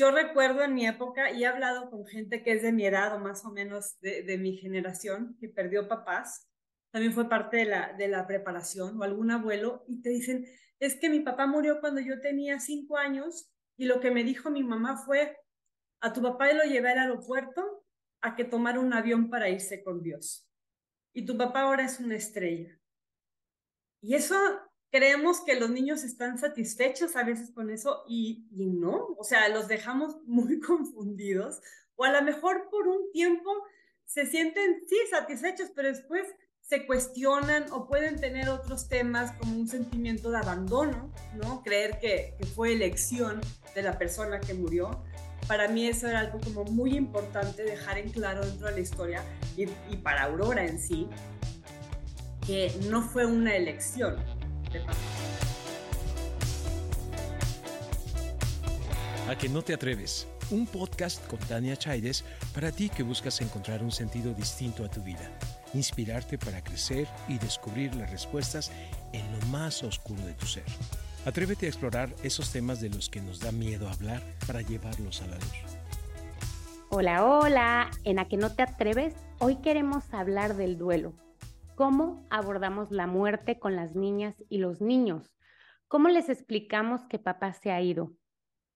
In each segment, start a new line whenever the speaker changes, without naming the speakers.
yo recuerdo en mi época, y he hablado con gente que es de mi edad o más o menos de, mi generación, que perdió papás, también fue parte de la, de la preparación, o algún abuelo, y te dicen, es que mi papá murió cuando yo tenía cinco años, y lo que me dijo mi mamá fue, a tu papá lo llevé al aeropuerto a que tomara un avión para irse con Dios. Y tu papá ahora es una estrella. Y eso creemos que los niños están satisfechos a veces con eso y, y no, o sea, los dejamos muy confundidos o a lo mejor por un tiempo se sienten, sí, satisfechos, pero después se cuestionan o pueden tener otros temas como un sentimiento de abandono, ¿no? Creer que, que, fue elección de la persona que murió. Para mí eso era algo como muy importante dejar en claro dentro de la historia y, y para Aurora en sí, que no fue una elección,
a que no te atreves. Un podcast con Tania Chaides para ti que buscas encontrar un sentido distinto a tu vida, inspirarte para crecer y descubrir las respuestas en lo más oscuro de tu ser. Atrévete a explorar esos temas de los que nos da miedo hablar para llevarlos a la luz.
Hola, hola. En A que no te atreves, hoy queremos hablar del duelo cómo abordamos la muerte con las niñas y los niños, cómo les explicamos que papá se ha ido.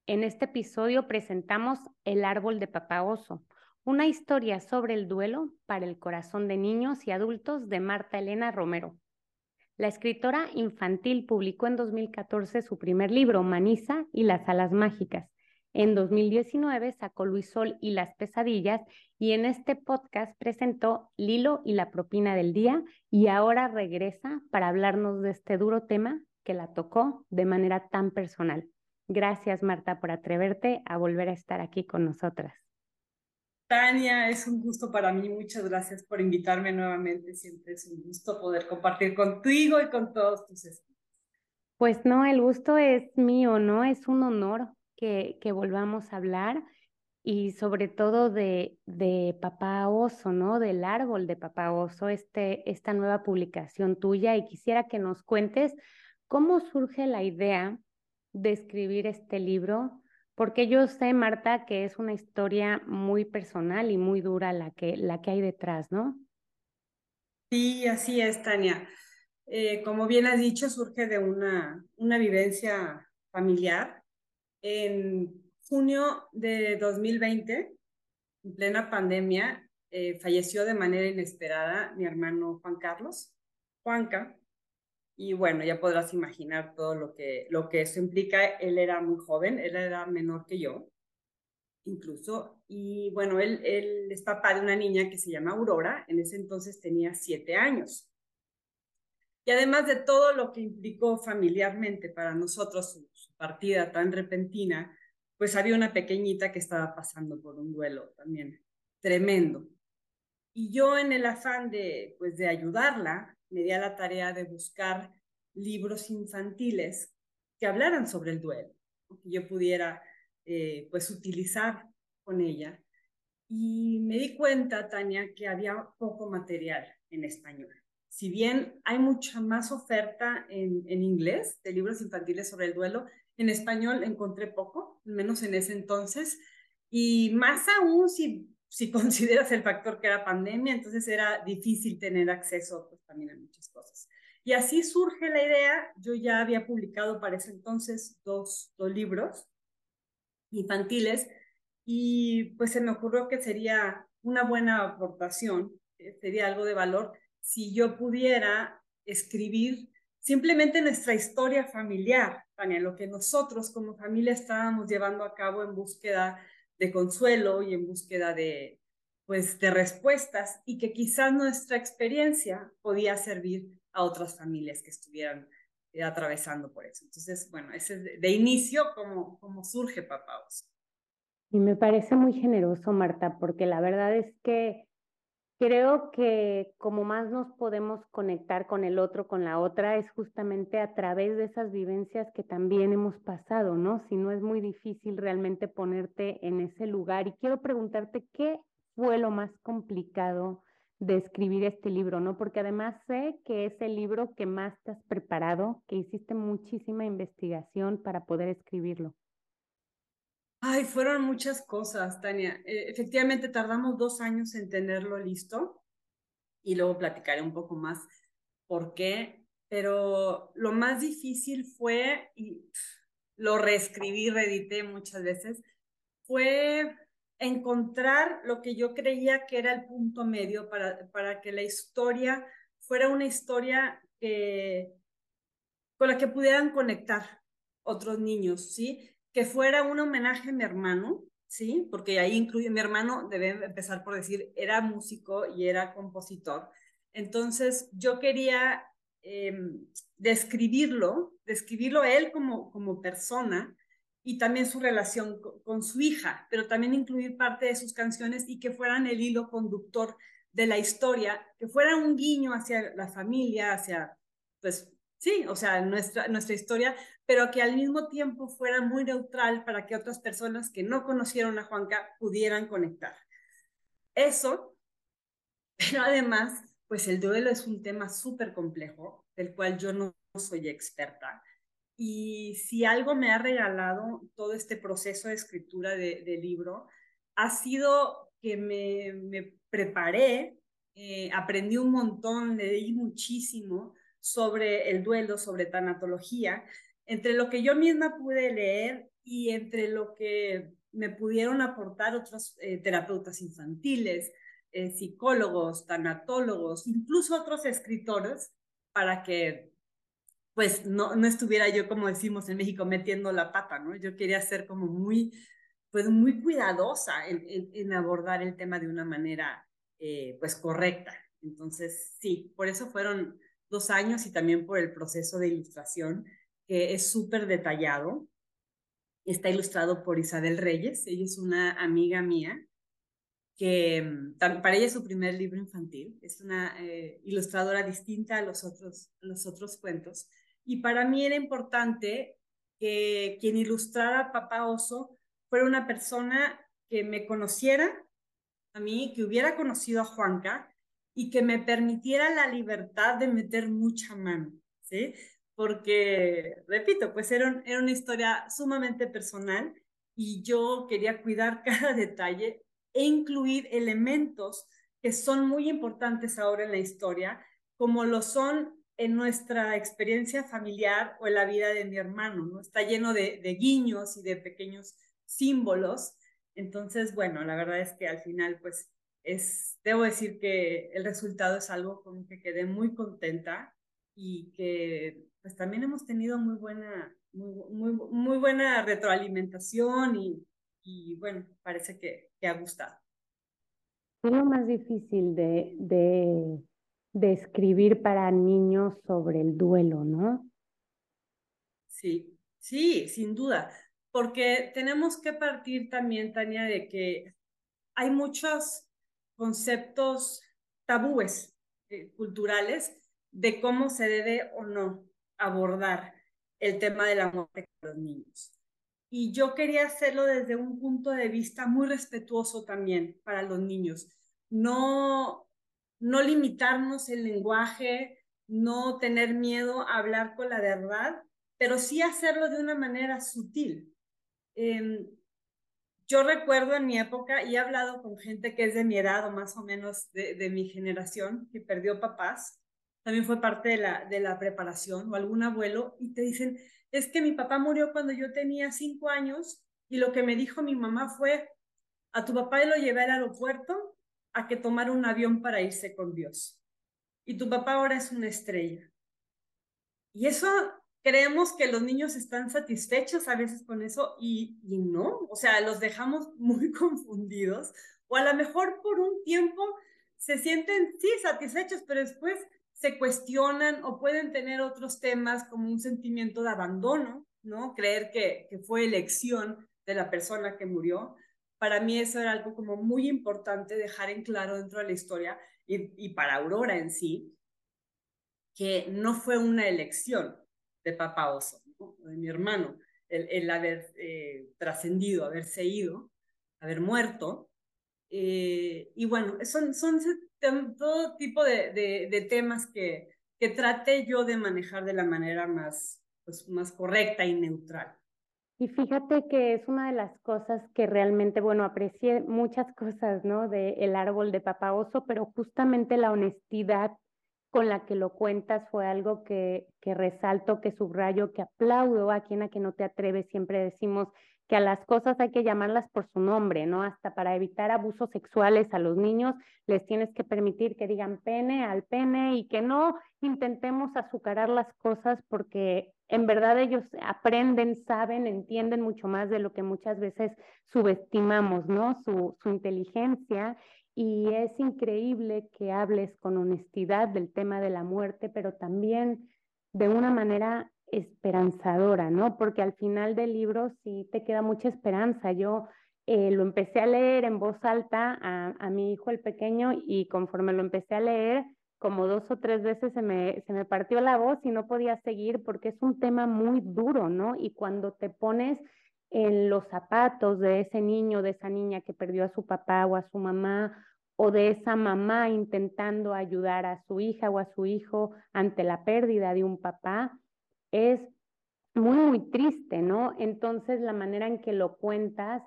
En este episodio presentamos El árbol de papá oso, una historia sobre el duelo para el corazón de niños y adultos de Marta Elena Romero. La escritora infantil publicó en 2014 su primer libro, Manisa y las alas mágicas, en 2019 sacó Luis Sol y las pesadillas y en este podcast presentó Lilo y la propina del día y ahora regresa para hablarnos de este duro tema que la tocó de manera tan personal. Gracias Marta por atreverte a volver a estar aquí con nosotras.
Tania, es un gusto para mí. Muchas gracias por invitarme nuevamente. Siempre es un gusto poder compartir contigo y con todos tus estudios.
Pues no, el gusto es mío, ¿no? Es un honor que, volvamos a hablar y sobre todo de, de Papá Oso, ¿no? Del árbol de Papá Oso, este, esta nueva publicación tuya y quisiera que nos cuentes cómo surge la idea de escribir este libro, porque yo sé, Marta, que es una historia muy personal y muy dura la que, la que hay detrás, ¿no?
Sí, así es, Tania. Eh, como bien has dicho, surge de una, una vivencia familiar en junio de 2020, en plena pandemia, eh, falleció de manera inesperada mi hermano Juan Carlos, Juanca, y bueno, ya podrás imaginar todo lo que, lo que eso implica. Él era muy joven, él era menor que yo, incluso, y bueno, él, él es papá de una niña que se llama Aurora, en ese entonces tenía siete años. Y además de todo lo que implicó familiarmente para nosotros su, partida tan repentina, pues había una pequeñita que estaba pasando por un duelo también tremendo. Y yo en el afán de, pues, de ayudarla, me di a la tarea de buscar libros infantiles que hablaran sobre el duelo, que yo pudiera eh, pues utilizar con ella. Y me di cuenta, Tania, que había poco material en español si bien hay mucha más oferta en, en, inglés de libros infantiles sobre el duelo, en español encontré poco, al menos en ese entonces, y más aún si, si consideras el factor que era pandemia, entonces era difícil tener acceso pues, también a muchas cosas. Y así surge la idea, yo ya había publicado para ese entonces dos, dos libros infantiles y pues se me ocurrió que sería una buena aportación, eh, sería algo de valor si yo pudiera escribir simplemente nuestra historia familiar, Tania, lo que nosotros como familia estábamos llevando a cabo en búsqueda de consuelo y en búsqueda de, pues, de respuestas y que quizás nuestra experiencia podía servir a otras familias que estuvieran eh, atravesando por eso. Entonces, bueno, ese es de, inicio como, como surge Papá
Y me parece muy generoso, Marta, porque la verdad es que Creo que como más nos podemos conectar con el otro, con la otra, es justamente a través de esas vivencias que también hemos pasado, ¿no? Si no es muy difícil realmente ponerte en ese lugar. Y quiero preguntarte, ¿qué fue lo más complicado de escribir este libro, ¿no? Porque además sé que es el libro que más te has preparado, que hiciste muchísima investigación para poder escribirlo.
Ay, fueron muchas cosas, Tania. Eh, efectivamente, tardamos dos años en tenerlo listo y luego platicaré un poco más por qué, pero lo más difícil fue, y lo reescribí, reedité muchas veces, fue encontrar lo que yo creía que era el punto medio para, para que la historia fuera una historia que, con la que pudieran conectar otros niños, ¿sí? Que fuera un homenaje a mi hermano, ¿sí? Porque ahí incluye mi hermano, debe empezar por decir, era músico y era compositor. Entonces, yo quería em, describirlo, describirlo él como, como persona y también su relación con, su hija, pero también incluir parte de sus canciones y que fueran el hilo conductor de la historia, que fuera un guiño hacia la familia, hacia, pues, sí, o sea, nuestra, nuestra historia, pero que al mismo tiempo fuera muy neutral para que otras personas que no conocieron a Juanca pudieran conectar. Eso, pero además, pues el duelo es un tema súper complejo, del cual yo no soy experta. Y si algo me ha regalado todo este proceso de escritura del de libro, ha sido que me, me preparé, eh, aprendí un montón, leí muchísimo sobre el duelo, sobre tanatología, entre lo que yo misma pude leer y entre lo que me pudieron aportar otros eh, terapeutas infantiles, eh, psicólogos, tanatólogos, incluso otros escritores, para que pues no, no estuviera yo, como decimos en México, metiendo la pata, ¿no? Yo quería ser como muy, pues muy cuidadosa en, en, abordar el tema de una manera, eh, pues correcta. Entonces, sí, por eso fueron dos años y también por el proceso de ilustración, que es súper detallado. Está ilustrado por Isabel Reyes, ella es una amiga mía, que mm, para ella es su primer libro infantil, es una eh, ilustradora distinta a los otros, los otros cuentos. Y para mí era importante que quien ilustrara Papá Oso fuera una persona que me conociera a mí, que hubiera conocido a Juanca y que me permitiera la libertad de meter mucha mano, ¿sí? Porque, repito, pues era, era una historia sumamente personal y yo quería cuidar cada detalle e incluir elementos que son muy importantes ahora en la historia, como lo son en nuestra experiencia familiar o en la vida de mi hermano, ¿no? Está lleno de, de guiños y de pequeños símbolos. Entonces, bueno, la verdad es que al final, pues, es, debo decir que el resultado es algo con que quedé muy contenta y que pues también hemos tenido muy buena, muy, muy, muy buena retroalimentación y, y bueno, parece que, que, ha gustado.
¿Qué es lo más difícil de, de de escribir para niños sobre el duelo, ¿no?
Sí, sí, sin duda, porque tenemos que partir también, Tania, de que hay muchos conceptos tabúes eh, culturales de cómo se debe o no abordar el tema de la muerte los niños. Y yo quería hacerlo desde un punto de vista muy respetuoso también para los niños. No, no limitarnos el lenguaje, no tener miedo a hablar con la verdad, pero sí hacerlo de una manera sutil. Em, yo recuerdo en mi época, y he hablado con gente que es de mi edad o más o menos de, mi generación, que perdió papás, también fue parte de la, de la preparación, o algún abuelo, y te dicen, es que mi papá murió cuando yo tenía cinco años, y lo que me dijo mi mamá fue, a tu papá lo llevé al aeropuerto a que tomar un avión para irse con Dios. Y tu papá ahora es una estrella. Y eso creemos que los niños están satisfechos a veces con eso y, y no, o sea, los dejamos muy confundidos o a lo mejor por un tiempo se sienten, sí, satisfechos, pero después se cuestionan o pueden tener otros temas como un sentimiento de abandono, ¿no? Creer que, que fue elección de la persona que murió para mí eso era algo como muy importante dejar en claro dentro de la historia y, para Aurora en sí, que no fue una elección de Papá Oso, de mi hermano, el, haber eh, trascendido, haberse ido, haber muerto. Eh, y bueno, son, todo tipo de, de, temas que, que traté yo de manejar de la manera más, pues, más correcta y neutral.
Y fíjate que es una de las cosas que realmente, bueno, aprecié muchas cosas, ¿no? De El árbol de papá oso, pero justamente la honestidad con la que lo cuentas fue algo que, resalto, que subrayo, que aplaudo a quien a que no te atreves. Siempre decimos, que a las cosas hay que llamarlas por su nombre, ¿no? Hasta para evitar abusos sexuales a los niños, les tienes que permitir que digan pene al pene y que no intentemos azucarar las cosas porque en verdad ellos aprenden, saben, entienden mucho más de lo que muchas veces subestimamos, ¿no? Su inteligencia. Y es increíble que hables con honestidad del tema de la muerte, pero también de una manera esperanzadora, ¿no? Porque al final del libro sí te queda mucha esperanza. Yo eh, lo empecé a leer en voz alta a, a, mi hijo el pequeño y conforme lo empecé a leer, como dos o tres veces se me, se me partió la voz y no podía seguir porque es un tema muy duro, ¿no? Y cuando te pones en los zapatos de ese niño, de esa niña que perdió a su papá o a su mamá, o de esa mamá intentando ayudar a su hija o a su hijo ante la pérdida de un papá, es muy, muy triste, ¿no? Entonces la manera en que lo cuentas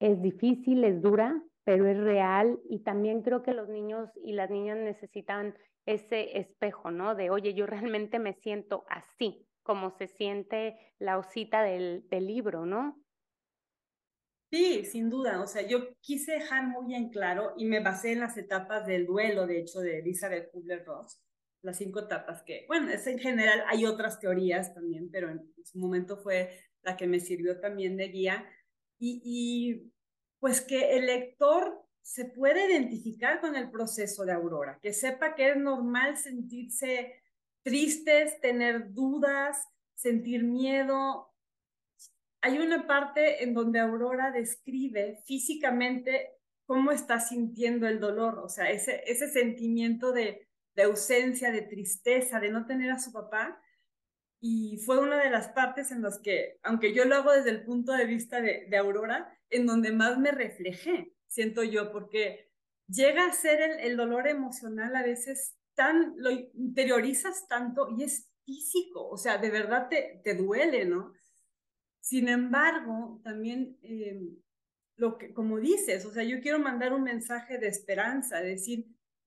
es difícil, es dura, pero es real y también creo que los niños y las niñas necesitan ese espejo, ¿no? De, oye, yo realmente me siento así, como se siente la osita del, del libro, ¿no?
Sí, sin duda. O sea, yo quise dejar muy en claro y me basé en las etapas del duelo, de hecho, de Elizabeth Kubler-Ross, las cinco etapas que, bueno, es en general, hay otras teorías también, pero en su momento fue la que me sirvió también de guía. Y, y pues que el lector se puede identificar con el proceso de Aurora, que sepa que es normal sentirse tristes, tener dudas, sentir miedo. Hay una parte en donde Aurora describe físicamente cómo está sintiendo el dolor, o sea, ese, ese sentimiento de, de ausencia, de tristeza, de no tener a su papá. Y fue una de las partes en las que, aunque yo lo hago desde el punto de vista de, de Aurora, en donde más me reflejé, siento yo, porque llega a ser el, el dolor emocional a veces tan, lo interiorizas tanto y es físico, o sea, de verdad te, te duele, ¿no? Sin embargo, también eh, lo que, como dices, o sea, yo quiero mandar un mensaje de esperanza, decir,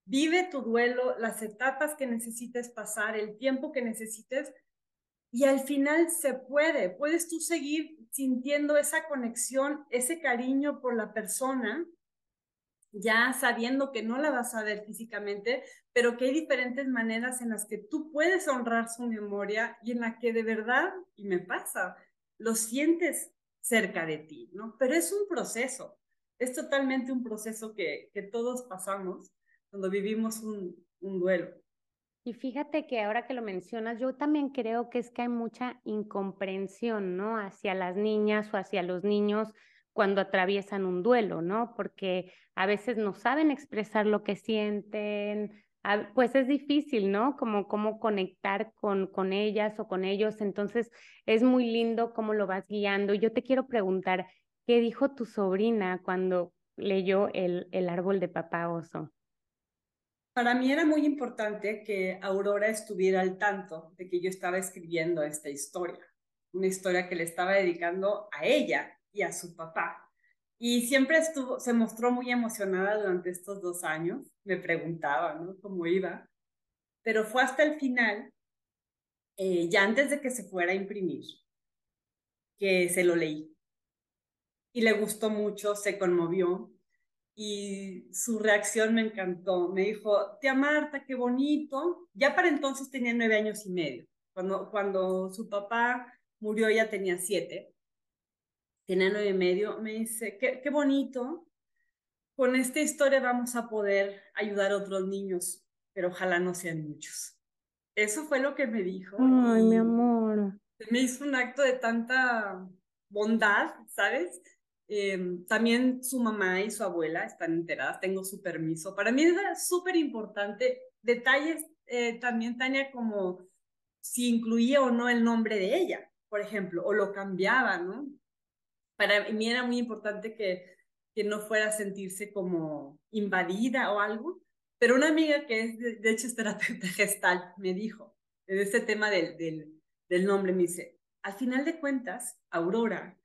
Vive tu duelo, las etapas que necesites pasar, el tiempo que necesites y al final se puede. Puedes tú seguir sintiendo esa conexión, ese cariño por la persona, ya sabiendo que no la vas a ver físicamente, pero que hay diferentes maneras en las que tú puedes honrar su memoria y en la que de verdad, y me pasa, lo sientes cerca de ti, ¿no? Pero es un proceso, es totalmente un proceso que, que todos pasamos cuando vivimos un, un duelo.
Y fíjate que ahora que lo mencionas, yo también creo que es que hay mucha incomprensión, ¿no? Hacia las niñas o hacia los niños cuando atraviesan un duelo, ¿no? Porque a veces no saben expresar lo que sienten, pues es difícil, ¿no? Como cómo conectar con, con ellas o con ellos. Entonces es muy lindo cómo lo vas guiando. Yo te quiero preguntar, ¿qué dijo tu sobrina cuando leyó el, el árbol de papá oso?
para mí era muy importante que Aurora estuviera al tanto de que yo estaba escribiendo esta historia, una historia que le estaba dedicando a ella y a su papá. Y siempre estuvo, se mostró muy emocionada durante estos dos años, me preguntaba, ¿no? Cómo iba. Pero fue hasta el final, eh, ya antes de que se fuera a imprimir, que se lo leí. Y le gustó mucho, se conmovió y su reacción me encantó. Me dijo, tía Marta, qué bonito. Ya para entonces tenía nueve años y medio. Cuando, cuando su papá murió ya tenía siete. Tenía nueve y medio. Me dice, qué, qué bonito. Con esta historia vamos a poder ayudar a otros niños, pero ojalá no sean muchos. Eso fue lo que me dijo.
Ay, mi amor.
Me hizo un acto de tanta bondad, ¿sabes? Eh, también su mamá y su abuela están enteradas, tengo su permiso. Para mí es súper importante. Detalles eh, también, Tania, como si incluía o no el nombre de ella, por ejemplo, o lo cambiaba, ¿no? Para mí era muy importante que, que no fuera a sentirse como invadida o algo. Pero una amiga que es, de, de hecho, es gestal, me dijo, en este tema del, del, nombre, me dice, al final de cuentas, Aurora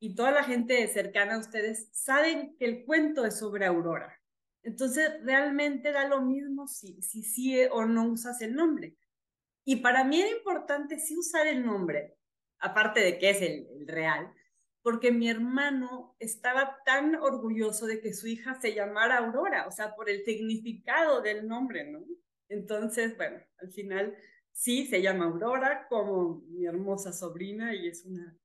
y toda la gente cercana a ustedes saben que el cuento es sobre Aurora. Entonces, realmente da lo mismo si sí si, o no usas el nombre. Y para mí era importante sí usar el nombre, aparte de que es el real, porque mi hermano estaba tan orgulloso de que su hija se llamara Aurora, o sea, por el significado del nombre, ¿no? Entonces, bueno, al final sí se llama Aurora como mi hermosa sobrina y es una,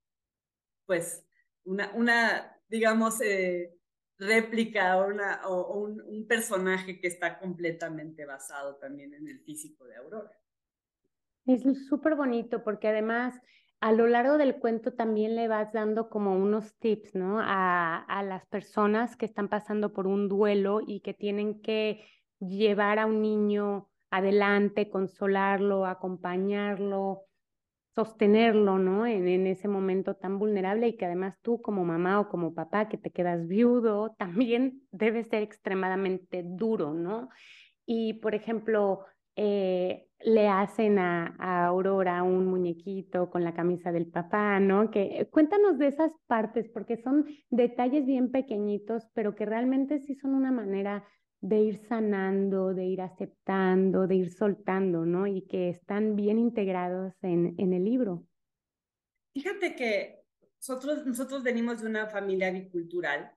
pues, una, una digamos, eh, réplica o, un, personaje que está completamente basado también en el físico de Aurora.
Es súper bonito porque además a lo largo del cuento también le vas dando como unos tips, ¿no? A, las personas que están pasando por un duelo y que tienen que llevar a un niño adelante, consolarlo, acompañarlo, sostenerlo, ¿no? En, en, ese momento tan vulnerable y que además tú como mamá o como papá que te quedas viudo, también debe ser extremadamente duro, ¿no? Y, por ejemplo, eh, le hacen a, Aurora un muñequito con la camisa del papá, ¿no? Que eh, cuéntanos de esas partes, porque son detalles bien pequeñitos, pero que realmente sí son una manera de ir sanando, de ir aceptando, de ir soltando, ¿no? Y que están bien integrados en, el libro.
Fíjate que nosotros, nosotros venimos de una familia bicultural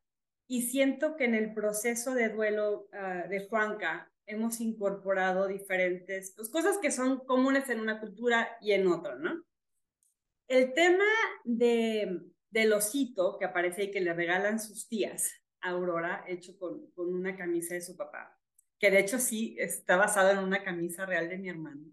y siento que en el proceso de duelo uh, de Juanca hemos incorporado diferentes pues, cosas que son comunes en una cultura y en otra, ¿no? El tema de, del osito que aparece y que le regalan sus tías a Aurora, hecho con, con una camisa de su papá, que de hecho sí está basado en una camisa real de mi hermano.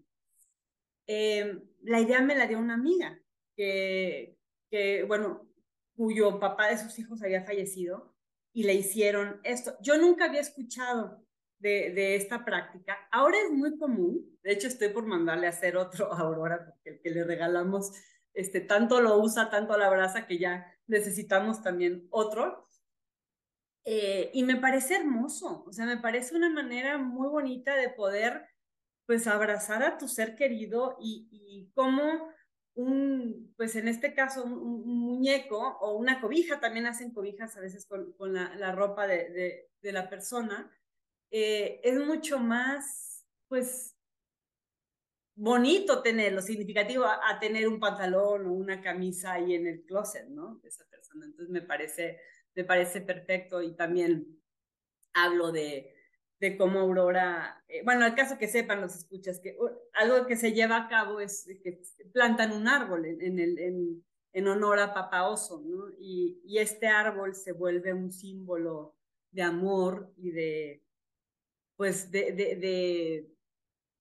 Eh, la idea me la dio una amiga que, que, bueno, cuyo papá de sus hijos había fallecido y le hicieron esto. Yo nunca había escuchado de, esta práctica. Ahora es muy común, de hecho estoy por mandarle a hacer otro a Aurora, porque el que le regalamos este, tanto lo usa, tanto la abraza, que ya necesitamos también otro. Eh, y me parece hermoso, o sea, me parece una manera muy bonita de poder, pues, abrazar a tu ser querido y, y como un, pues en este caso, un, muñeco o una cobija, también hacen cobijas a veces con, con la, ropa de, de, de la persona, eh, es mucho más, pues, bonito tenerlo, significativo a, tener un pantalón o una camisa ahí en el closet, ¿no? De esa persona. Entonces me parece, me parece perfecto y también hablo de, de cómo Aurora, eh, bueno, al caso que sepan los escuchas, que uh, algo que se lleva a cabo es que plantan un árbol en, en el, en, en, honor a Papa Oso, ¿no? Y, y este árbol se vuelve un símbolo de amor y de, pues de, de, de,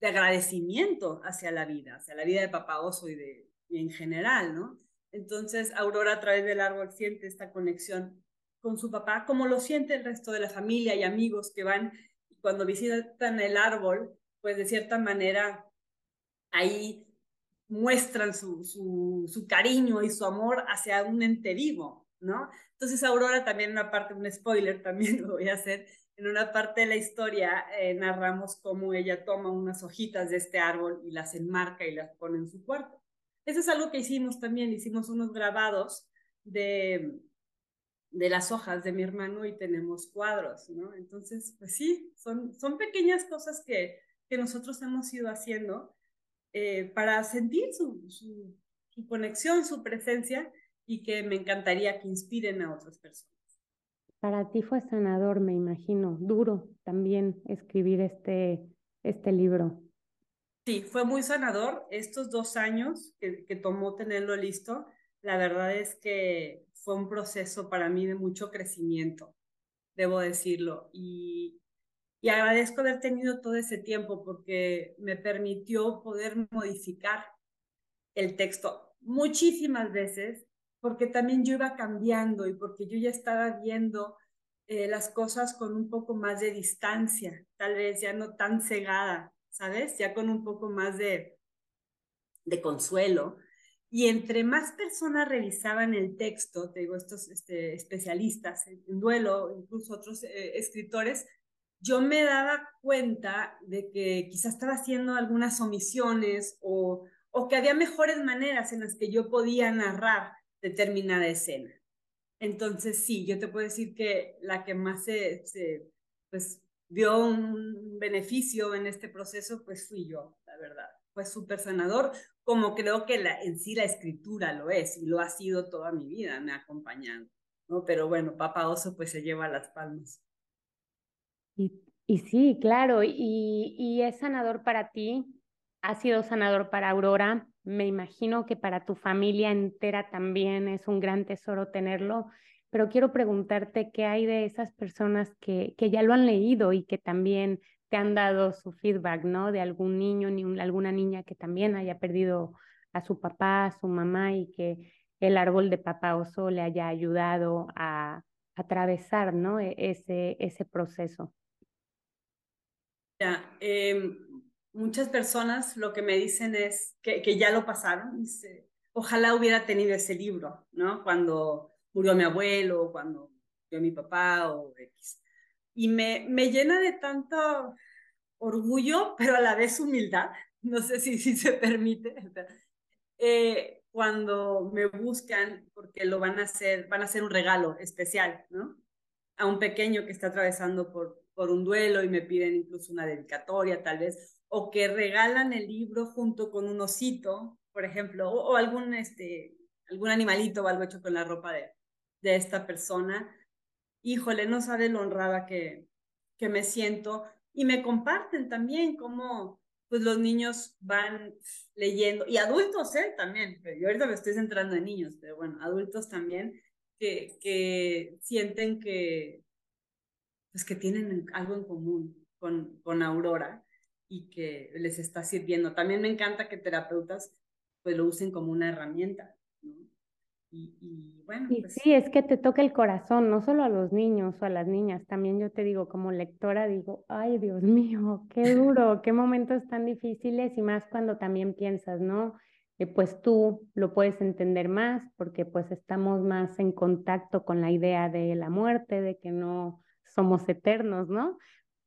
de, agradecimiento hacia la vida, hacia la vida de Papá Oso y, de, y en general, ¿no? Entonces, Aurora a través del árbol siente esta conexión con su papá, como lo siente el resto de la familia y amigos que van cuando visitan el árbol, pues de cierta manera ahí muestran su, su, su, cariño y su amor hacia un ente vivo, ¿no? Entonces Aurora también una parte, un spoiler también lo voy a hacer, en una parte de la historia eh, narramos cómo ella toma unas hojitas de este árbol y las enmarca y las pone en su cuarto. Eso es algo que hicimos también, hicimos unos grabados de, de las hojas de mi hermano y tenemos cuadros, ¿no? Entonces, pues sí, son, son pequeñas cosas que, que nosotros hemos ido haciendo eh, para sentir su, su, su conexión, su presencia y que me encantaría que inspiren a otras personas.
Para ti fue sanador, me imagino, duro también escribir este, este libro.
Sí, fue muy sanador. Estos dos años que, tomó tenerlo listo, la verdad es que fue un proceso para mí de mucho crecimiento, debo decirlo. Y, y agradezco haber tenido todo ese tiempo porque me permitió poder modificar el texto muchísimas veces porque también yo iba cambiando y porque yo ya estaba viendo eh, las cosas con un poco más de distancia, tal vez ya no tan cegada, ¿sabes? Ya con un poco más de, de consuelo. Y entre más personas revisaban el texto, te digo, estos este, especialistas en, duelo, incluso otros eh, escritores, yo me daba cuenta de que quizás estaba haciendo algunas omisiones o, o que había mejores maneras en las que yo podía narrar determinada escena. Entonces, sí, yo te puedo decir que la que más se, se pues, dio un beneficio en este proceso, pues fui yo, la verdad. Fue súper sanador, como creo que la, en sí la escritura lo es y lo ha sido toda mi vida, me ha acompañado. ¿no? Pero bueno, Papá Oso pues se lleva las palmas.
Y, y sí, claro, y, y es sanador para ti, ha sido sanador para Aurora, me imagino que para tu familia entera también es un gran tesoro tenerlo, pero quiero preguntarte qué hay de esas personas que, que ya lo han leído y que también te han dado su feedback, ¿no? De algún niño, ni alguna niña que también haya perdido a su papá, a su mamá y que el árbol de papá oso le haya ayudado a, atravesar, ¿no? E, ese, ese proceso.
Ya, em, muchas personas lo que me dicen es que, que ya lo pasaron. Dice, ojalá hubiera tenido ese libro, ¿no? Cuando murió mi abuelo, cuando murió mi papá o X. Y me, me llena de tanto orgullo, pero a la vez humildad. No sé si, si se permite. Eh, cuando me buscan porque lo van a hacer, van a hacer un regalo especial, ¿no? A un pequeño que está atravesando por, por un duelo y me piden incluso una dedicatoria tal vez, o que regalan el libro junto con un osito, por ejemplo, o, algún, este, algún animalito o algo hecho con la ropa de, de esta persona. Híjole, no sabe lo honrada que, que me siento y me comparten también cómo pues los niños van leyendo, y adultos, ¿eh? También, yo ahorita me estoy centrando en niños, pero bueno, adultos también, que, que sienten que, pues que tienen algo en común con, con Aurora y que les está sirviendo. También me encanta que terapeutas pues lo usen como una herramienta, ¿no? Y, bueno.
Pues... sí, es que te toca el corazón, no solo a los niños o a las niñas, también yo te digo, como lectora, digo, ay Dios mío, qué duro, qué momentos tan difíciles y más cuando también piensas, ¿no? Eh, pues tú lo puedes entender más porque pues estamos más en contacto con la idea de la muerte, de que no somos eternos, ¿no?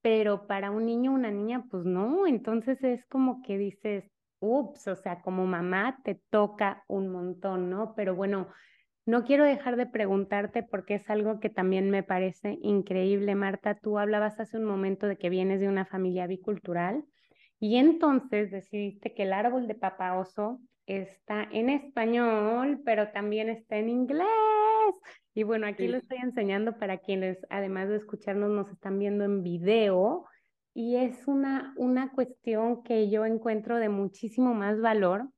Pero para un niño una niña, pues no, entonces es como que dices, ups, o sea, como mamá te toca un montón, ¿no? Pero bueno, no quiero dejar de preguntarte porque es algo que también me parece increíble, Marta. Tú hablabas hace un momento de que vienes de una familia bicultural y entonces decidiste que el árbol de papá oso está en español, pero también está en inglés. Y bueno, aquí lo estoy enseñando para quienes, además de escucharnos, nos están viendo en video. Y es una, una cuestión que yo encuentro de muchísimo más valor,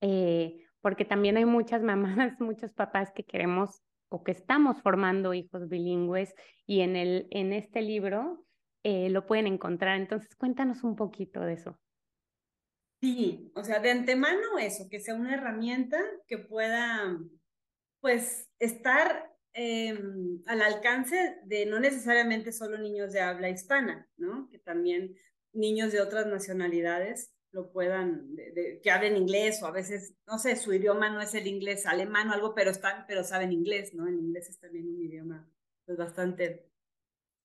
eh, porque también hay muchas mamás, muchos papás que queremos o que estamos formando hijos bilingües y en, el, en este libro eh, lo pueden encontrar. Entonces, cuéntanos un poquito de eso.
Sí, o sea, de antemano eso, que sea una herramienta que pueda, pues, estar Em, al alcance de no necesariamente solo niños de habla hispana, ¿no? Que también niños de otras nacionalidades lo puedan, que hablen inglés o a veces, no sé, su idioma no es el inglés alemán o algo, pero, están, pero saben inglés, ¿no? El inglés es también un idioma pues, bastante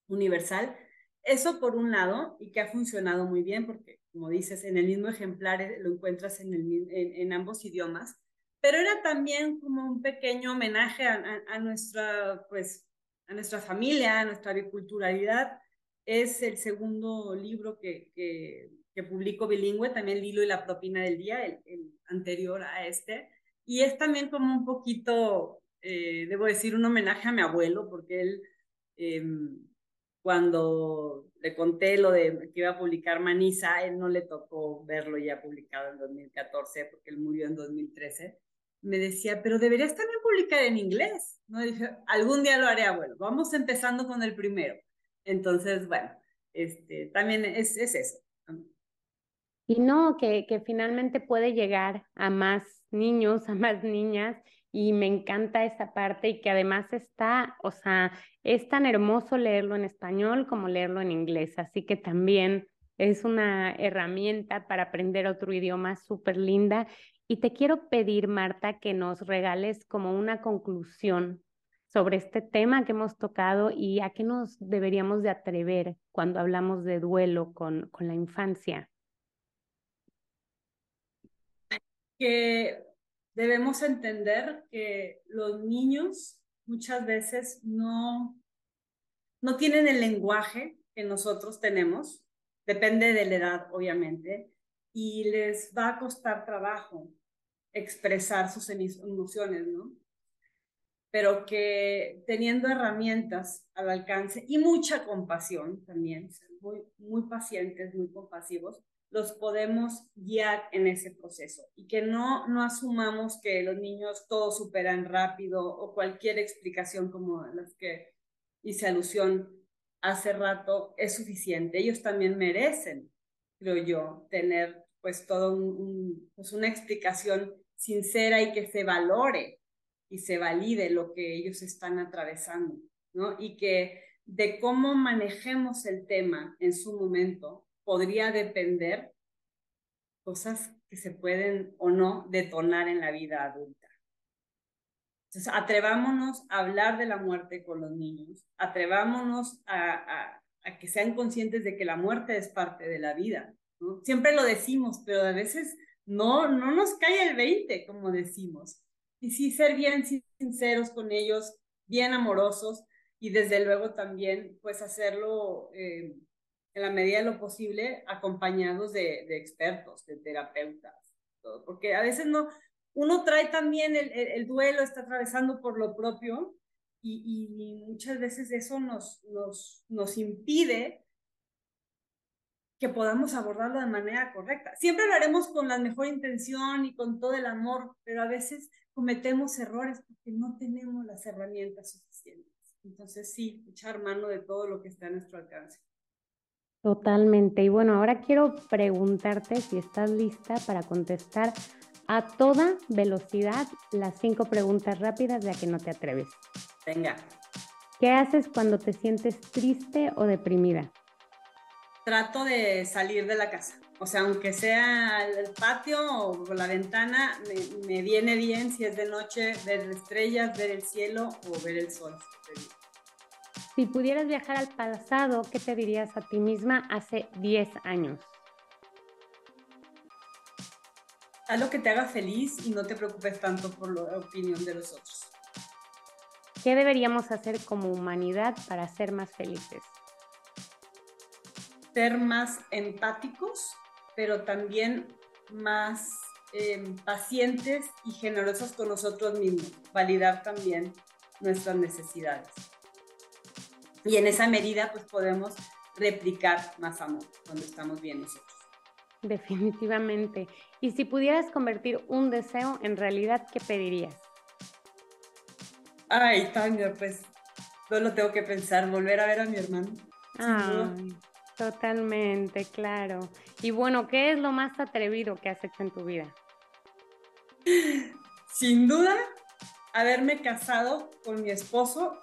universal. Eso por un lado, y que ha funcionado muy bien, porque como dices, en el mismo ejemplar eh, lo encuentras en, ambos idiomas, pero era también como un pequeño homenaje a, nuestra, pues, a nuestra familia, a nuestra biculturalidad. Es el segundo libro que, que, que publico bilingüe, también Lilo y la propina del día, el, anterior a este. Y es también como un poquito, eh, debo decir, un homenaje a mi abuelo, porque él, em, cuando le conté lo de que iba a publicar Manisa, él no le tocó verlo ya publicado en 2014, porque él murió en 2013 me decía, pero deberías también publicar en inglés. ¿no? dije, algún día lo haré, abuelo. Vamos empezando con el primero. Entonces, bueno, este, también es, es eso.
Y no, que, que finalmente puede llegar a más niños, a más niñas, y me encanta esa parte y que además está, o sea, es tan hermoso leerlo en español como leerlo en inglés, así que también es una herramienta para aprender otro idioma súper linda y te quiero pedir, Marta, que nos regales como una conclusión sobre este tema que hemos tocado y a qué nos deberíamos de atrever cuando hablamos de duelo con, con la infancia.
Que debemos entender que los niños muchas veces no, no tienen el lenguaje que nosotros tenemos, depende de la edad, obviamente, y les va a costar trabajo expresar sus emociones, ¿no? Pero que teniendo herramientas al alcance y mucha compasión también, muy, muy pacientes, muy compasivos, los podemos guiar en ese proceso y que no, no asumamos que los niños todo superan rápido o cualquier explicación como las que hice alusión hace rato es suficiente. Ellos también merecen, creo yo, tener pues todo un, pues una explicación sincera y que se valore y se valide lo que ellos están atravesando, ¿no? Y que de cómo manejemos el tema en su momento podría depender cosas que se pueden o no detonar en la vida adulta. Entonces, atrevámonos a hablar de la muerte con los niños, atrevámonos a, a, que sean conscientes de que la muerte es parte de la vida. Siempre lo decimos, pero a veces no, no nos cae el 20, como decimos. Y sí, ser bien sinceros con ellos, bien amorosos y desde luego también, pues hacerlo eh, en la medida de lo posible, acompañados de, de expertos, de terapeutas, porque a veces no, uno trae también el, el, duelo, está atravesando por lo propio y, y, muchas veces eso nos, nos, nos impide que podamos abordarlo de manera correcta. Siempre lo haremos con la mejor intención y con todo el amor, pero a veces cometemos errores porque no tenemos las herramientas suficientes. Entonces sí, echar mano de todo lo que está a nuestro alcance.
Totalmente. Y bueno, ahora quiero preguntarte si estás lista para contestar a toda velocidad las cinco preguntas rápidas de a que no te atreves.
Venga.
¿Qué haces cuando te sientes triste o deprimida?
Trato de salir de la casa. O sea, aunque sea el patio o la ventana, me, me viene bien si es de noche ver estrellas, ver el cielo o ver el sol.
Si pudieras viajar al pasado, ¿qué te dirías a ti misma hace 10 años?
Haz lo que te haga feliz y no te preocupes tanto por la opinión de los otros.
¿Qué deberíamos hacer como humanidad para ser más felices?
Ser más empáticos, pero también más em, pacientes y generosos con nosotros mismos. Validar también nuestras necesidades y en esa medida pues podemos replicar más amor cuando estamos bien nosotros.
Definitivamente. Y si pudieras convertir un deseo en realidad, ¿qué pedirías?
Ay, Tania, pues solo tengo que pensar, volver a ver a mi hermano.
Totalmente, claro. Y bueno, ¿qué es lo más atrevido que has hecho en tu vida?
Sin duda, haberme casado con mi esposo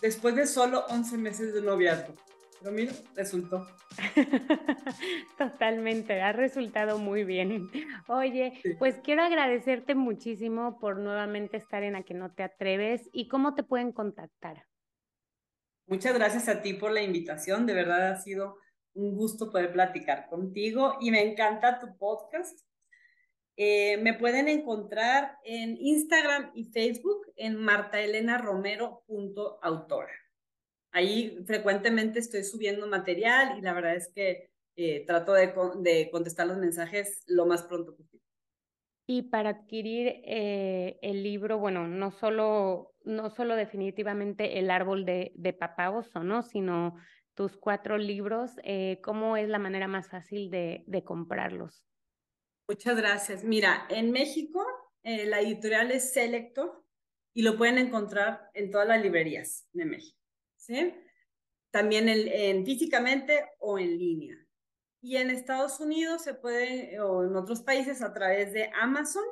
después de solo 11 meses de noviazgo. Pero mira, resultó.
Totalmente, ha resultado muy bien. Oye, pues quiero agradecerte muchísimo por nuevamente estar en A que no te atreves y cómo te pueden contactar.
Muchas gracias a ti por la invitación, de verdad ha sido un gusto poder platicar contigo y me encanta tu podcast. Eh, me pueden encontrar en Instagram y Facebook en martaelenaromero.autora. Ahí frecuentemente estoy subiendo material y la verdad es que eh, trato de, contestar los mensajes lo más pronto posible.
Y para adquirir eh, el libro, bueno, no solo, no solo definitivamente el árbol de, de papá oso, ¿no? Sino tus cuatro libros, ¿cómo es la manera más fácil de, de comprarlos?
Muchas gracias. Mira, en México eh, la editorial es Selector y lo pueden encontrar en todas las librerías de México. ¿sí? También en, físicamente o en línea. Y en Estados Unidos se puede, o en otros países a través de Amazon.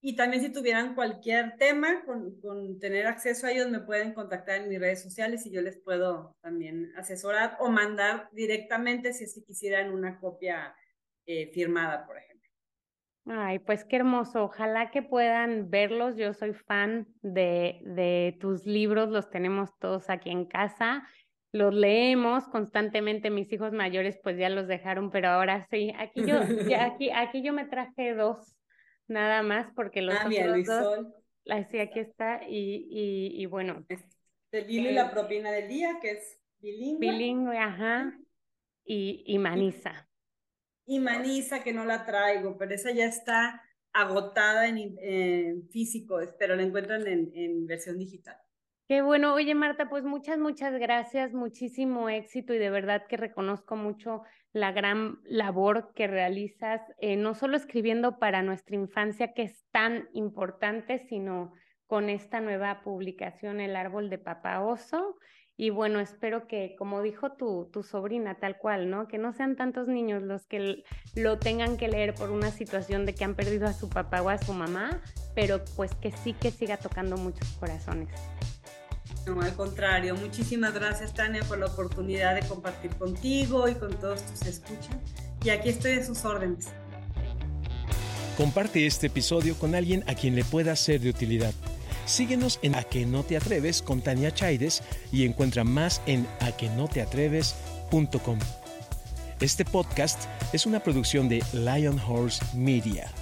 Y también si tuvieran cualquier tema con, con, tener acceso a ellos, me pueden contactar en mis redes sociales y yo les puedo también asesorar o mandar directamente si es que quisieran una copia eh, firmada, por ejemplo.
Ay, pues qué hermoso. Ojalá que puedan verlos. Yo soy fan de, de tus libros, los tenemos todos aquí en casa. Los leemos constantemente. Mis hijos mayores pues ya los dejaron, pero ahora sí. Aquí yo, aquí, aquí yo me traje dos nada más porque los
ah,
otros dos Sí, aquí está. Y, bueno.
El vino y la propina del día, que es bilingüe.
Bilingüe, ajá. Y, y Manisa.
Y Manisa, que no la traigo, pero esa ya está agotada en, físico, pero la encuentran en, en versión digital.
Qué bueno. Oye, Marta, pues muchas, muchas gracias, muchísimo éxito y de verdad que reconozco mucho la gran labor que realizas, eh, no solo escribiendo para nuestra infancia, que es tan importante, sino con esta nueva publicación, El Árbol de Papá Oso. Y bueno, espero que, como dijo tu, tu sobrina, tal cual, ¿no? Que no sean tantos niños los que lo tengan que leer por una situación de que han perdido a su papá o a su mamá, pero pues que sí que siga tocando muchos corazones.
No, al contrario, muchísimas gracias Tania por la oportunidad de compartir contigo y con todos tus escuchas. Y aquí estoy a sus órdenes.
Comparte este episodio con alguien a quien le pueda ser de utilidad. Síguenos en A que no te atreves con Tania Chaides y encuentra más en aquenoteatreves.com. Este podcast es una producción de Lion Horse Media.